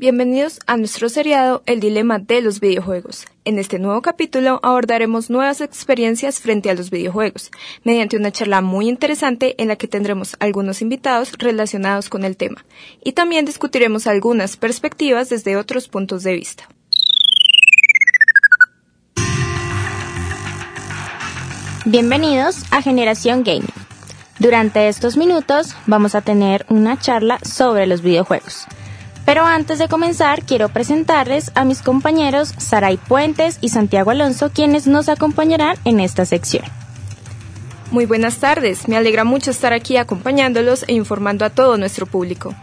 Bienvenidos a nuestro seriado El Dilema de los Videojuegos. En este nuevo capítulo abordaremos nuevas experiencias frente a los videojuegos, mediante una charla muy interesante en la que tendremos algunos invitados relacionados con el tema, y también discutiremos algunas perspectivas desde otros puntos de vista. Bienvenidos a Generación Gaming. Durante estos minutos vamos a tener una charla sobre los videojuegos pero antes de comenzar, quiero presentarles a mis compañeros Saray Puentes y Santiago Alonso, quienes nos acompañarán en esta sección. Muy buenas tardes, me alegra mucho estar aquí acompañándolos e informando a todo nuestro público.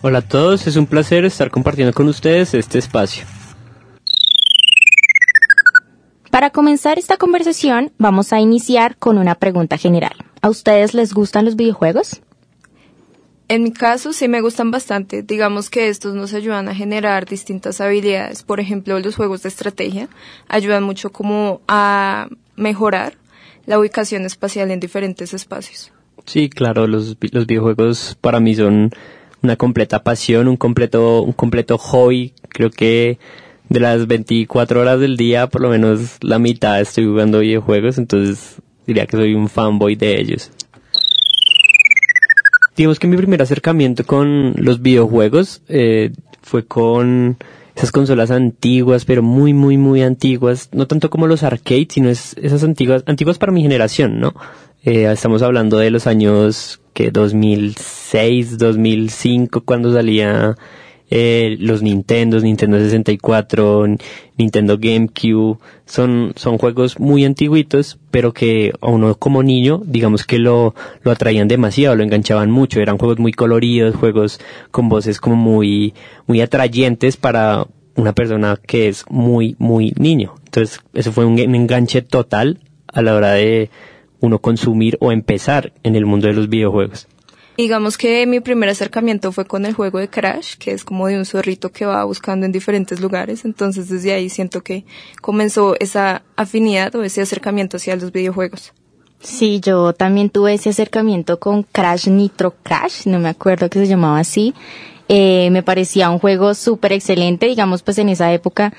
Hola a todos, es un placer estar compartiendo con ustedes este espacio. Para comenzar esta conversación, vamos a iniciar con una pregunta general. ¿A ustedes les gustan los videojuegos? En mi caso sí me gustan bastante. Digamos que estos nos ayudan a generar distintas habilidades. Por ejemplo, los juegos de estrategia ayudan mucho como a mejorar la ubicación espacial en diferentes espacios. Sí, claro, los, los videojuegos para mí son una completa pasión, un completo, un completo hobby. Creo que de las 24 horas del día, por lo menos la mitad estoy jugando videojuegos, entonces diría que soy un fanboy de ellos digamos que mi primer acercamiento con los videojuegos eh, fue con esas consolas antiguas, pero muy, muy, muy antiguas, no tanto como los arcades, sino es, esas antiguas, antiguas para mi generación, ¿no? Eh, estamos hablando de los años que 2006, 2005, cuando salía eh, los Nintendos, Nintendo 64, Nintendo GameCube, son, son juegos muy antiguitos, pero que a uno como niño, digamos que lo, lo atraían demasiado, lo enganchaban mucho, eran juegos muy coloridos, juegos con voces como muy, muy atrayentes para una persona que es muy, muy niño. Entonces, eso fue un enganche total a la hora de uno consumir o empezar en el mundo de los videojuegos. Digamos que mi primer acercamiento fue con el juego de Crash, que es como de un zorrito que va buscando en diferentes lugares. Entonces desde ahí siento que comenzó esa afinidad o ese acercamiento hacia los videojuegos. Sí, yo también tuve ese acercamiento con Crash Nitro Crash, no me acuerdo que se llamaba así. Eh, me parecía un juego súper excelente, digamos, pues en esa época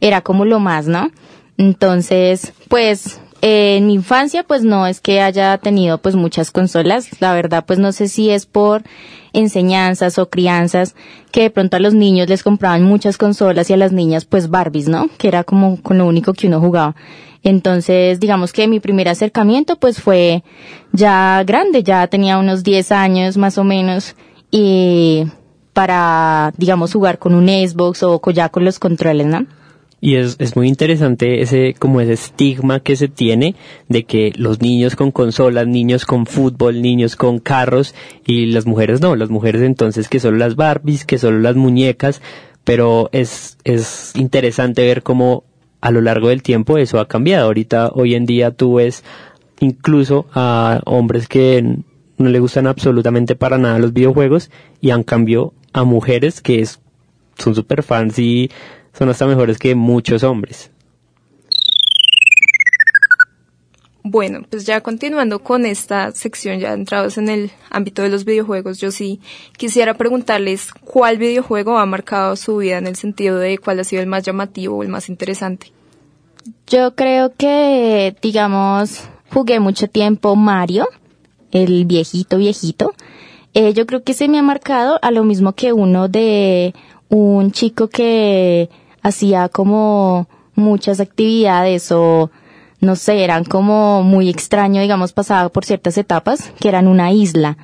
era como lo más, ¿no? Entonces, pues en mi infancia pues no es que haya tenido pues muchas consolas, la verdad pues no sé si es por enseñanzas o crianzas que de pronto a los niños les compraban muchas consolas y a las niñas pues Barbies, ¿no? Que era como con lo único que uno jugaba. Entonces, digamos que mi primer acercamiento pues fue ya grande, ya tenía unos 10 años más o menos y para, digamos, jugar con un Xbox o ya con los controles, ¿no? Y es, es muy interesante ese, como ese estigma que se tiene de que los niños con consolas, niños con fútbol, niños con carros y las mujeres no, las mujeres entonces que solo las Barbies, que solo las muñecas, pero es, es interesante ver cómo a lo largo del tiempo eso ha cambiado. Ahorita, hoy en día tú ves incluso a hombres que no le gustan absolutamente para nada los videojuegos y han cambio a mujeres que son super fans y son hasta mejores que muchos hombres. Bueno, pues ya continuando con esta sección, ya entrados en el ámbito de los videojuegos, yo sí quisiera preguntarles cuál videojuego ha marcado su vida en el sentido de cuál ha sido el más llamativo o el más interesante. Yo creo que, digamos, jugué mucho tiempo Mario, el viejito viejito. Eh, yo creo que se me ha marcado a lo mismo que uno de un chico que hacía como muchas actividades o no sé, eran como muy extraño, digamos, pasaba por ciertas etapas que eran una isla.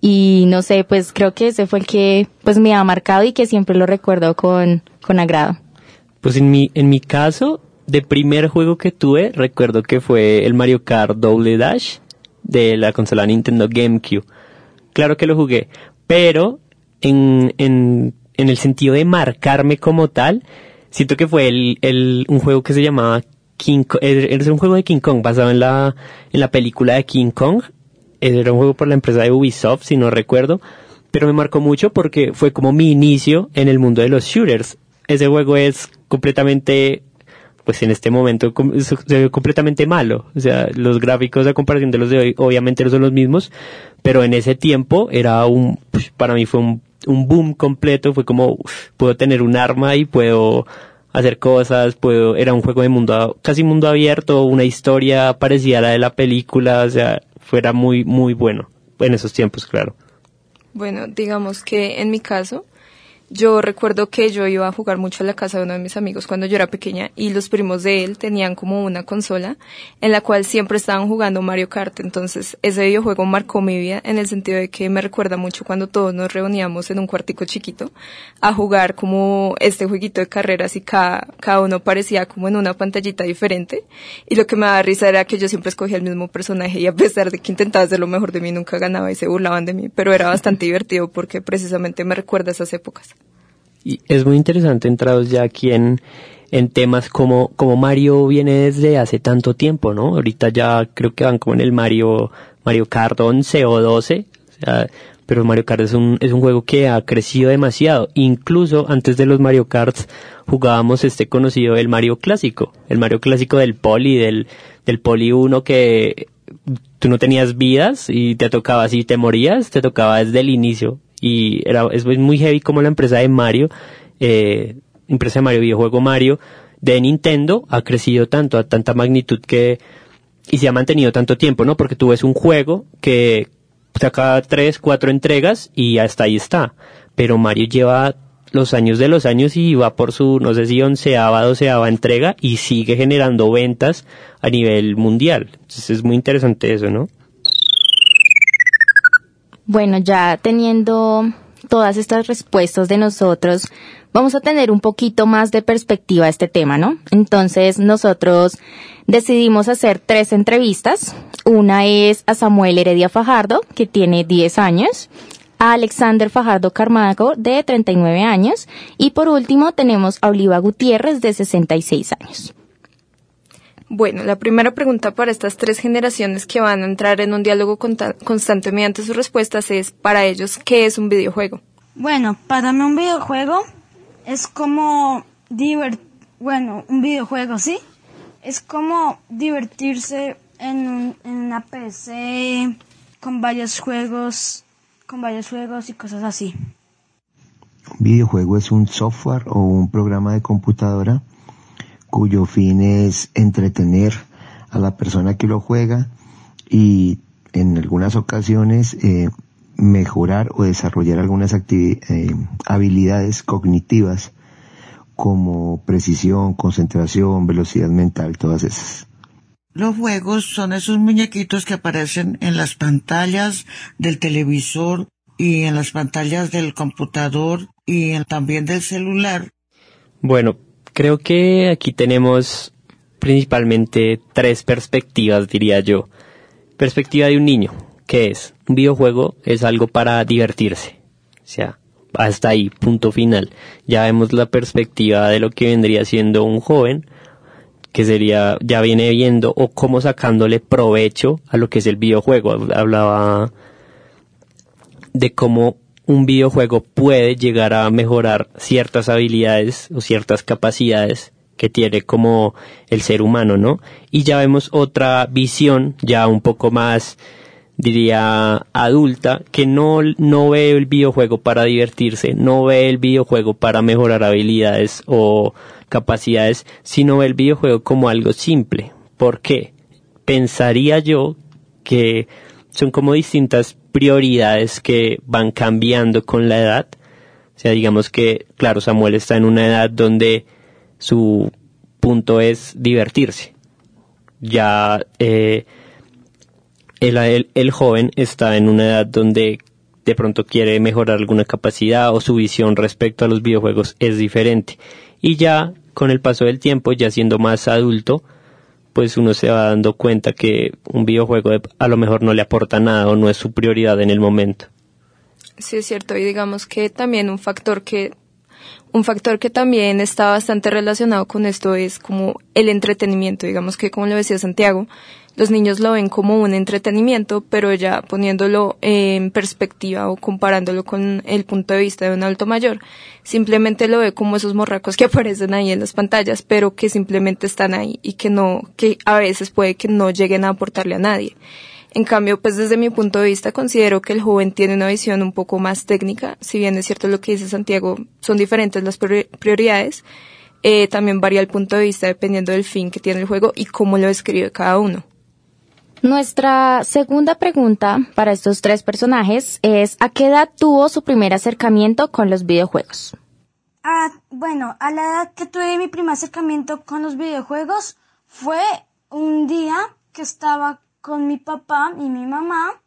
Y no sé, pues creo que ese fue el que pues me ha marcado y que siempre lo recuerdo con, con agrado. Pues en mi, en mi caso, de primer juego que tuve, recuerdo que fue el Mario Kart Double Dash de la consola Nintendo GameCube. Claro que lo jugué, pero en, en, en el sentido de marcarme como tal, siento que fue el, el, un juego que se llamaba King Kong, era un juego de King Kong basado en la, en la película de King Kong. Era un juego por la empresa de Ubisoft, si no recuerdo, pero me marcó mucho porque fue como mi inicio en el mundo de los shooters. Ese juego es completamente, pues en este momento, se completamente malo. O sea, los gráficos a comparación de los de hoy obviamente no son los mismos, pero en ese tiempo era un, pues, para mí fue un un boom completo, fue como, puedo tener un arma y puedo hacer cosas, puedo, era un juego de mundo, casi mundo abierto, una historia parecida a la de la película, o sea, fuera muy, muy bueno, en esos tiempos, claro. Bueno, digamos que en mi caso, yo recuerdo que yo iba a jugar mucho a la casa de uno de mis amigos cuando yo era pequeña y los primos de él tenían como una consola en la cual siempre estaban jugando Mario Kart. Entonces ese videojuego marcó mi vida en el sentido de que me recuerda mucho cuando todos nos reuníamos en un cuartico chiquito a jugar como este jueguito de carreras y cada, cada uno parecía como en una pantallita diferente. Y lo que me daba risa era que yo siempre escogía el mismo personaje y a pesar de que intentaba hacer lo mejor de mí nunca ganaba y se burlaban de mí. Pero era bastante divertido porque precisamente me recuerda esas épocas. Y es muy interesante entrados ya aquí en, en temas como, como Mario viene desde hace tanto tiempo, ¿no? Ahorita ya creo que van como en el Mario, Mario Kart 11 o 12, o sea, pero Mario Kart es un, es un juego que ha crecido demasiado. Incluso antes de los Mario Karts jugábamos este conocido, el Mario clásico, el Mario clásico del Poli, del, del Poli 1 que tú no tenías vidas y te tocaba, si te morías, te tocaba desde el inicio y era, es muy heavy como la empresa de Mario, eh, empresa de Mario, videojuego Mario, de Nintendo ha crecido tanto, a tanta magnitud que, y se ha mantenido tanto tiempo, ¿no? Porque tú ves un juego que saca tres, cuatro entregas y hasta ahí está. Pero Mario lleva los años de los años y va por su, no sé si onceava, doceava entrega y sigue generando ventas a nivel mundial. Entonces es muy interesante eso, ¿no? Bueno, ya teniendo todas estas respuestas de nosotros, vamos a tener un poquito más de perspectiva a este tema, ¿no? Entonces nosotros decidimos hacer tres entrevistas. Una es a Samuel Heredia Fajardo, que tiene 10 años, a Alexander Fajardo Carmago, de 39 años, y por último tenemos a Oliva Gutiérrez, de 66 años. Bueno, la primera pregunta para estas tres generaciones que van a entrar en un diálogo constante mediante sus respuestas es, para ellos, ¿qué es un videojuego? Bueno, para mí un videojuego es como divert bueno, un videojuego, ¿sí? Es como divertirse en, en una PC con varios juegos, con varios juegos y cosas así. Un videojuego es un software o un programa de computadora cuyo fin es entretener a la persona que lo juega y en algunas ocasiones eh, mejorar o desarrollar algunas eh, habilidades cognitivas como precisión, concentración, velocidad mental, todas esas. Los juegos son esos muñequitos que aparecen en las pantallas del televisor y en las pantallas del computador y también del celular. Bueno, Creo que aquí tenemos principalmente tres perspectivas, diría yo. Perspectiva de un niño, que es, un videojuego es algo para divertirse. O sea, hasta ahí, punto final. Ya vemos la perspectiva de lo que vendría siendo un joven, que sería, ya viene viendo o cómo sacándole provecho a lo que es el videojuego. Hablaba de cómo un videojuego puede llegar a mejorar ciertas habilidades o ciertas capacidades que tiene como el ser humano, ¿no? Y ya vemos otra visión ya un poco más, diría, adulta, que no, no ve el videojuego para divertirse, no ve el videojuego para mejorar habilidades o capacidades, sino ve el videojuego como algo simple. ¿Por qué? Pensaría yo que son como distintas prioridades que van cambiando con la edad. O sea, digamos que, claro, Samuel está en una edad donde su punto es divertirse. Ya eh, el, el, joven está en una edad donde de pronto quiere mejorar alguna capacidad o su visión respecto a los videojuegos es diferente. Y ya con el paso del tiempo, ya siendo más adulto, pues uno se va dando cuenta que un videojuego a lo mejor no le aporta nada o no es su prioridad en el momento. Sí, es cierto. Y digamos que también un factor que un factor que también está bastante relacionado con esto es como el entretenimiento. Digamos que, como lo decía Santiago, los niños lo ven como un entretenimiento, pero ya poniéndolo en perspectiva o comparándolo con el punto de vista de un adulto mayor, simplemente lo ve como esos morracos que aparecen ahí en las pantallas, pero que simplemente están ahí y que no, que a veces puede que no lleguen a aportarle a nadie. En cambio, pues desde mi punto de vista considero que el joven tiene una visión un poco más técnica, si bien es cierto lo que dice Santiago, son diferentes las prioridades, eh, también varía el punto de vista dependiendo del fin que tiene el juego y cómo lo describe cada uno. Nuestra segunda pregunta para estos tres personajes es ¿a qué edad tuvo su primer acercamiento con los videojuegos? Ah, bueno, a la edad que tuve mi primer acercamiento con los videojuegos fue un día que estaba con mi papá y mi mamá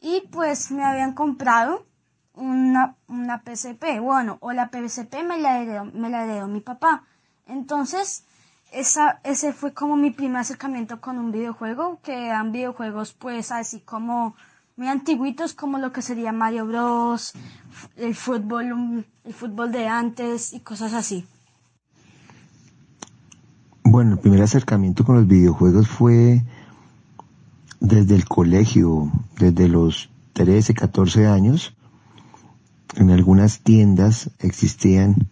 y pues me habían comprado una, una PSP, bueno, o la PSP me la me la heredó mi papá. Entonces, esa, ese fue como mi primer acercamiento con un videojuego, que eran videojuegos pues así como muy antiguitos como lo que sería Mario Bros, el fútbol, el fútbol de antes y cosas así. Bueno, el primer acercamiento con los videojuegos fue desde el colegio, desde los 13, 14 años. En algunas tiendas existían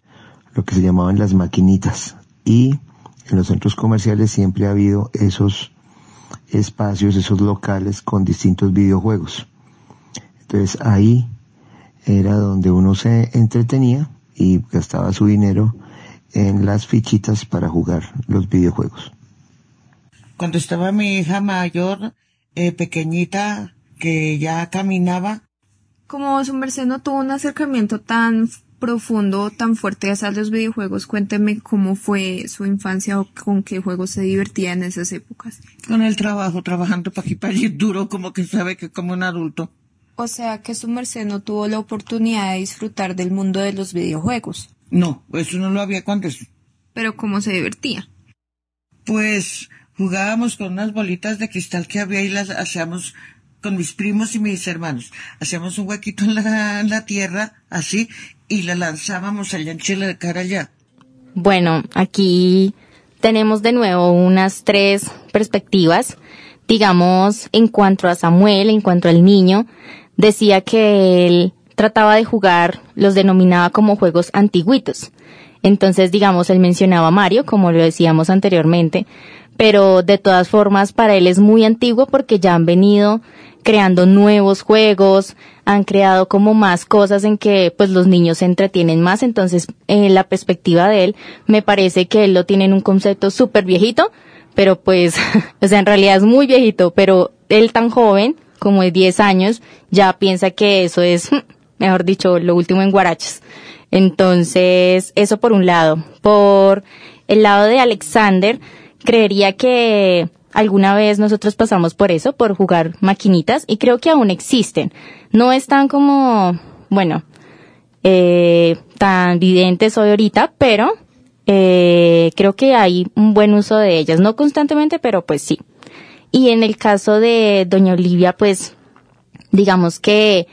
lo que se llamaban las maquinitas y en los centros comerciales siempre ha habido esos espacios, esos locales con distintos videojuegos. Entonces ahí era donde uno se entretenía y gastaba su dinero en las fichitas para jugar los videojuegos. Cuando estaba mi hija mayor, eh, pequeñita, que ya caminaba. Como su merced no tuvo un acercamiento tan profundo, tan fuerte hacia los videojuegos, cuénteme cómo fue su infancia o con qué juegos se divertía en esas épocas. Con el trabajo, trabajando para aquí para allí, duro como que sabe que como un adulto. O sea que su merced no tuvo la oportunidad de disfrutar del mundo de los videojuegos. No, eso no lo había cuando. Pero ¿cómo se divertía? Pues jugábamos con unas bolitas de cristal que había y las hacíamos con mis primos y mis hermanos. Hacíamos un huequito en la, en la tierra, así, y la lanzábamos allá en de cara allá. Bueno, aquí tenemos de nuevo unas tres perspectivas. Digamos, en cuanto a Samuel, en cuanto al niño, decía que él trataba de jugar, los denominaba como juegos antiguitos. Entonces, digamos, él mencionaba a Mario, como lo decíamos anteriormente, pero de todas formas para él es muy antiguo porque ya han venido creando nuevos juegos, han creado como más cosas en que pues los niños se entretienen más, entonces en la perspectiva de él me parece que él lo tiene en un concepto súper viejito, pero pues, o sea, en realidad es muy viejito, pero él tan joven, como de 10 años, ya piensa que eso es, mejor dicho, lo último en guaraches. Entonces, eso por un lado. Por el lado de Alexander, creería que alguna vez nosotros pasamos por eso, por jugar maquinitas, y creo que aún existen. No están como, bueno, eh, tan evidentes hoy ahorita, pero eh, creo que hay un buen uso de ellas, no constantemente, pero pues sí. Y en el caso de Doña Olivia, pues digamos que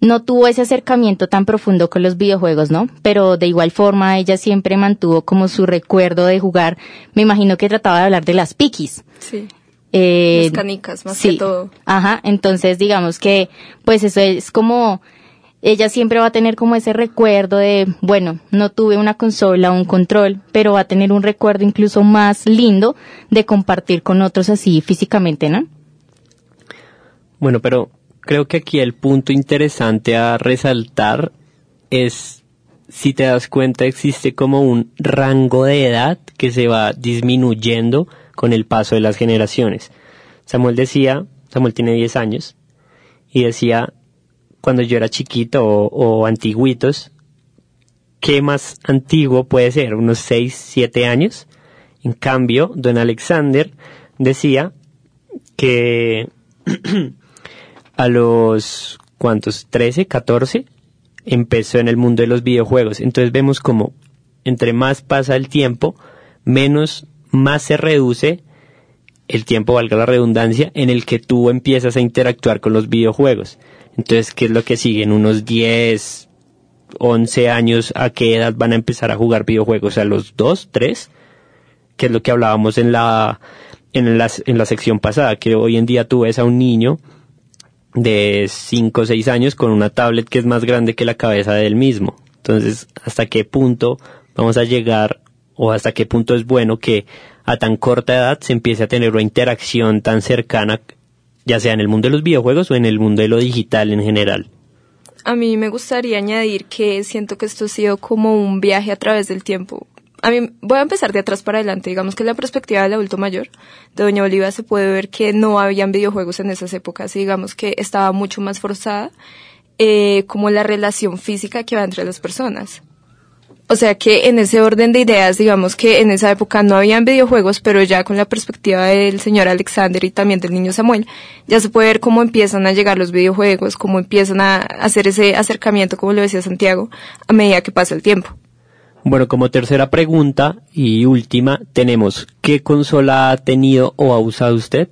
no tuvo ese acercamiento tan profundo con los videojuegos, ¿no? Pero de igual forma ella siempre mantuvo como su recuerdo de jugar. Me imagino que trataba de hablar de las piquis. Sí. Eh, las canicas, más que todo. Ajá, entonces digamos que pues eso es como ella siempre va a tener como ese recuerdo de, bueno, no tuve una consola o un control, pero va a tener un recuerdo incluso más lindo de compartir con otros así físicamente, ¿no? Bueno, pero creo que aquí el punto interesante a resaltar es, si te das cuenta, existe como un rango de edad que se va disminuyendo con el paso de las generaciones. Samuel decía, Samuel tiene 10 años, y decía, cuando yo era chiquito o, o antiguitos, ¿qué más antiguo puede ser? ¿Unos 6, 7 años? En cambio, don Alexander decía que a los, ¿cuántos? 13, 14, empezó en el mundo de los videojuegos. Entonces vemos como entre más pasa el tiempo, menos, más se reduce el tiempo, valga la redundancia, en el que tú empiezas a interactuar con los videojuegos. Entonces, ¿qué es lo que sigue? En unos 10, 11 años, ¿a qué edad van a empezar a jugar videojuegos? ¿A los 2, 3? Que es lo que hablábamos en la, en la, en la sección pasada, que hoy en día tú ves a un niño de 5 o 6 años con una tablet que es más grande que la cabeza del mismo. Entonces, ¿hasta qué punto vamos a llegar o hasta qué punto es bueno que a tan corta edad se empiece a tener una interacción tan cercana ya sea en el mundo de los videojuegos o en el mundo de lo digital en general. A mí me gustaría añadir que siento que esto ha sido como un viaje a través del tiempo. A mí voy a empezar de atrás para adelante. Digamos que la perspectiva del adulto mayor de Doña Oliva se puede ver que no habían videojuegos en esas épocas y digamos que estaba mucho más forzada eh, como la relación física que va entre las personas. O sea que en ese orden de ideas, digamos que en esa época no habían videojuegos, pero ya con la perspectiva del señor Alexander y también del niño Samuel, ya se puede ver cómo empiezan a llegar los videojuegos, cómo empiezan a hacer ese acercamiento, como lo decía Santiago, a medida que pasa el tiempo. Bueno, como tercera pregunta y última, tenemos, ¿qué consola ha tenido o ha usado usted?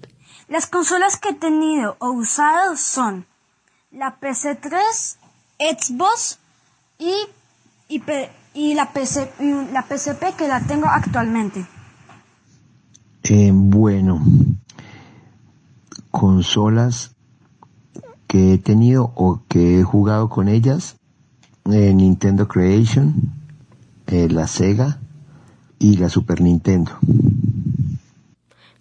Las consolas que he tenido o usado son la PC3, Xbox y, y, y la, PC, la PCP que la tengo actualmente. Eh, bueno, consolas que he tenido o que he jugado con ellas, eh, Nintendo Creation, eh, la Sega y la Super Nintendo.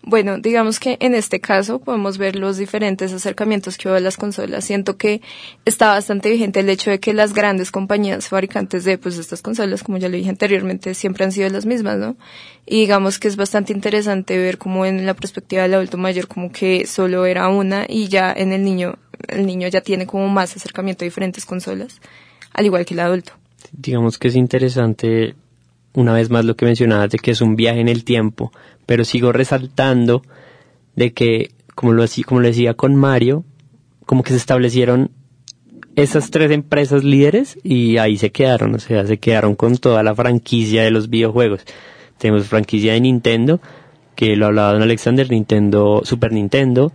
Bueno, digamos que en este caso podemos ver los diferentes acercamientos que hubo a las consolas. Siento que está bastante vigente el hecho de que las grandes compañías fabricantes de pues estas consolas, como ya le dije anteriormente, siempre han sido las mismas, ¿no? Y digamos que es bastante interesante ver cómo en la perspectiva del adulto mayor como que solo era una y ya en el niño, el niño ya tiene como más acercamiento a diferentes consolas, al igual que el adulto. Digamos que es interesante una vez más lo que mencionabas de que es un viaje en el tiempo, pero sigo resaltando de que, como lo, como lo decía con Mario, como que se establecieron esas tres empresas líderes y ahí se quedaron, o sea, se quedaron con toda la franquicia de los videojuegos. Tenemos franquicia de Nintendo, que lo hablaba don Alexander, Nintendo, Super Nintendo,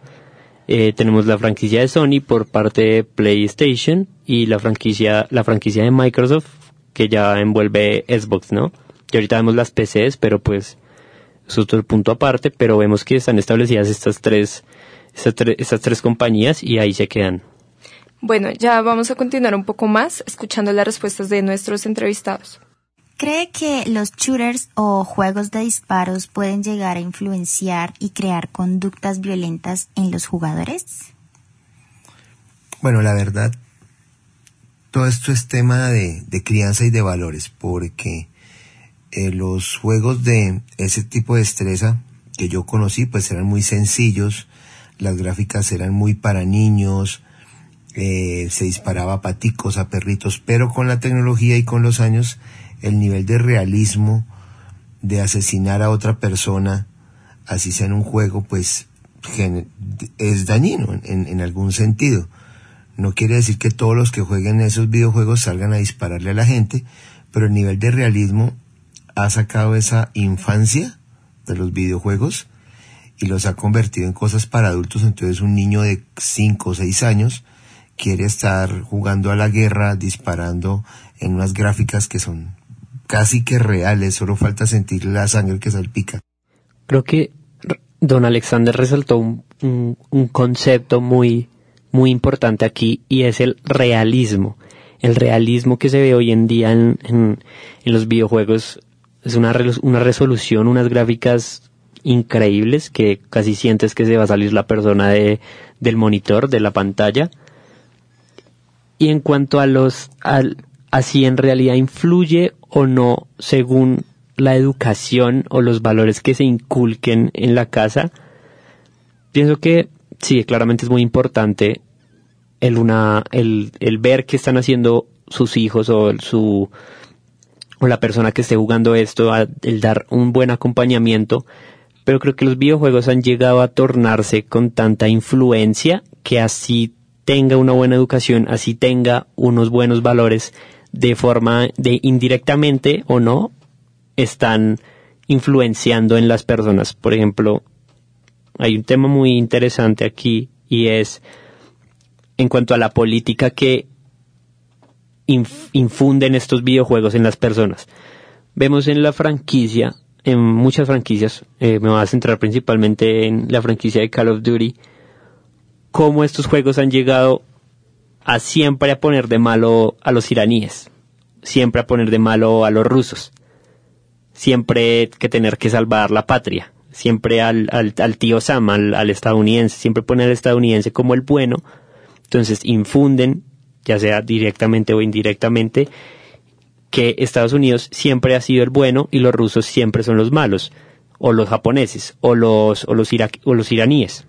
eh, tenemos la franquicia de Sony por parte de PlayStation y la franquicia, la franquicia de Microsoft que ya envuelve Xbox, ¿no? Y ahorita vemos las PCs, pero pues es otro punto aparte, pero vemos que están establecidas estas tres, estas, tres compañías y ahí se quedan. Bueno, ya vamos a continuar un poco más escuchando las respuestas de nuestros entrevistados. ¿Cree que los shooters o juegos de disparos pueden llegar a influenciar y crear conductas violentas en los jugadores? Bueno, la verdad, todo esto es tema de, de crianza y de valores, porque eh, los juegos de ese tipo de destreza que yo conocí pues eran muy sencillos, las gráficas eran muy para niños, eh, se disparaba a paticos, a perritos, pero con la tecnología y con los años el nivel de realismo de asesinar a otra persona, así sea en un juego, pues es dañino en, en algún sentido. No quiere decir que todos los que jueguen esos videojuegos salgan a dispararle a la gente, pero el nivel de realismo ha sacado esa infancia de los videojuegos y los ha convertido en cosas para adultos. Entonces un niño de 5 o 6 años quiere estar jugando a la guerra, disparando en unas gráficas que son casi que reales, solo falta sentir la sangre que salpica. Creo que don Alexander resaltó un, un, concepto muy, muy importante aquí y es el realismo. El realismo que se ve hoy en día en, en, los videojuegos es una, una resolución, unas gráficas increíbles que casi sientes que se va a salir la persona de, del monitor, de la pantalla. Y en cuanto a los, al, así en realidad influye o no según la educación o los valores que se inculquen en la casa, pienso que sí, claramente es muy importante el, una, el, el ver qué están haciendo sus hijos o su, o la persona que esté jugando esto, el dar un buen acompañamiento, pero creo que los videojuegos han llegado a tornarse con tanta influencia que así tenga una buena educación, así tenga unos buenos valores, de forma de indirectamente o no, están influenciando en las personas. Por ejemplo, hay un tema muy interesante aquí y es en cuanto a la política que infunden estos videojuegos en las personas. Vemos en la franquicia, en muchas franquicias, eh, me voy a centrar principalmente en la franquicia de Call of Duty, cómo estos juegos han llegado a siempre a poner de malo a los iraníes, siempre a poner de malo a los rusos, siempre que tener que salvar la patria. Siempre al, al, tío Sam, al, estadounidense, siempre ponen al estadounidense como el bueno, entonces infunden, ya sea directamente o indirectamente, que Estados Unidos siempre ha sido el bueno y los rusos siempre son los malos, o los japoneses, o los, o los, o los iraníes.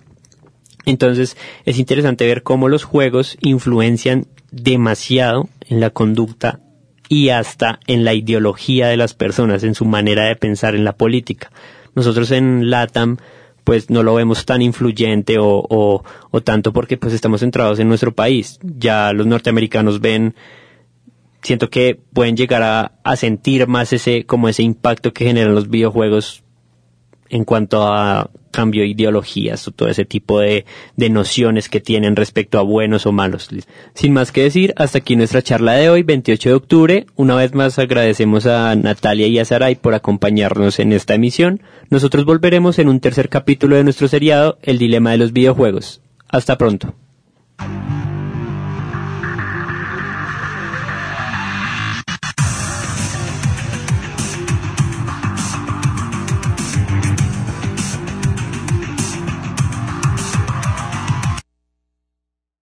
Entonces es interesante ver cómo los juegos influencian demasiado en la conducta y hasta en la ideología de las personas, en su manera de pensar en la política. Nosotros en LATAM pues no lo vemos tan influyente o, o, o tanto porque pues estamos centrados en nuestro país. Ya los norteamericanos ven siento que pueden llegar a, a, sentir más ese como ese impacto que generan los videojuegos en cuanto a cambio de ideologías o todo ese tipo de, de, nociones que tienen respecto a buenos o malos. Sin más que decir, hasta aquí nuestra charla de hoy, 28 de octubre. Una vez más agradecemos a Natalia y a Saray por acompañarnos en esta emisión. Nosotros volveremos en un tercer capítulo de nuestro seriado, El Dilema de los Videojuegos. Hasta pronto.